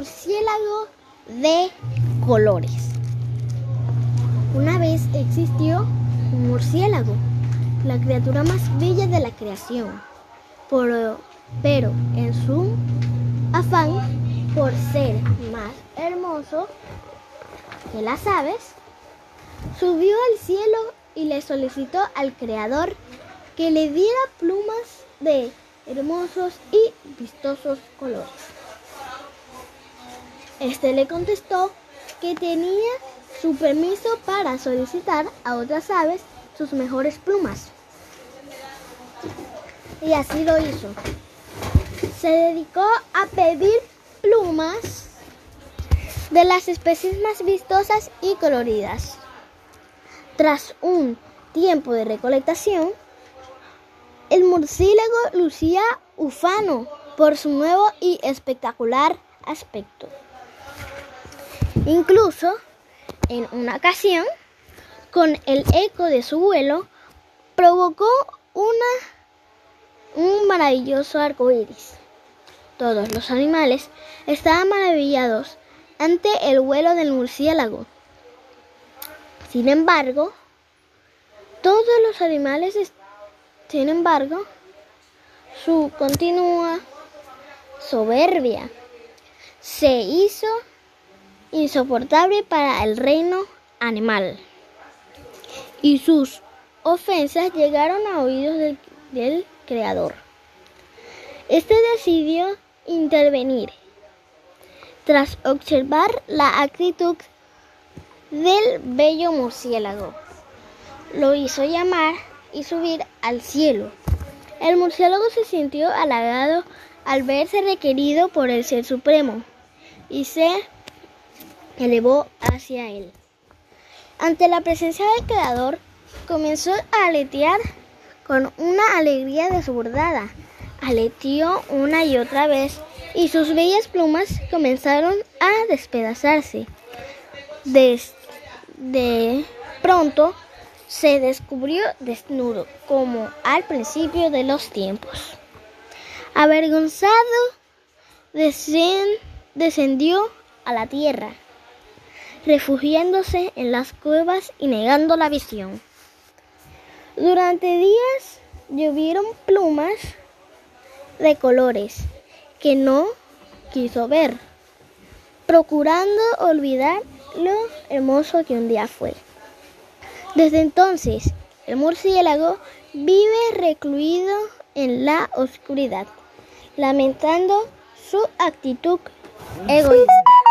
murciélago de colores. Una vez existió un murciélago, la criatura más bella de la creación, pero, pero en su afán por ser más hermoso que las aves, subió al cielo y le solicitó al Creador que le diera plumas de hermosos y vistosos colores. Este le contestó que tenía su permiso para solicitar a otras aves sus mejores plumas. Y así lo hizo. Se dedicó a pedir plumas de las especies más vistosas y coloridas. Tras un tiempo de recolectación, el murciélago lucía ufano por su nuevo y espectacular aspecto. Incluso, en una ocasión, con el eco de su vuelo, provocó un maravilloso arco iris. Todos los animales estaban maravillados ante el vuelo del murciélago. Sin embargo, todos los animales, sin embargo, su continua soberbia se hizo insoportable para el reino animal y sus ofensas llegaron a oídos del, del creador. Este decidió intervenir tras observar la actitud del bello murciélago. Lo hizo llamar y subir al cielo. El murciélago se sintió halagado al verse requerido por el Ser Supremo y se elevó hacia él. Ante la presencia del Creador, comenzó a aletear con una alegría desbordada. Aleteó una y otra vez y sus bellas plumas comenzaron a despedazarse. De, pronto se descubrió desnudo, como al principio de los tiempos. Avergonzado, descendió a la tierra, refugiándose en las cuevas y negando la visión. Durante días llovieron plumas de colores que no quiso ver, procurando olvidar lo hermoso que un día fue. Desde entonces, el murciélago vive recluido en la oscuridad, lamentando su actitud egoísta.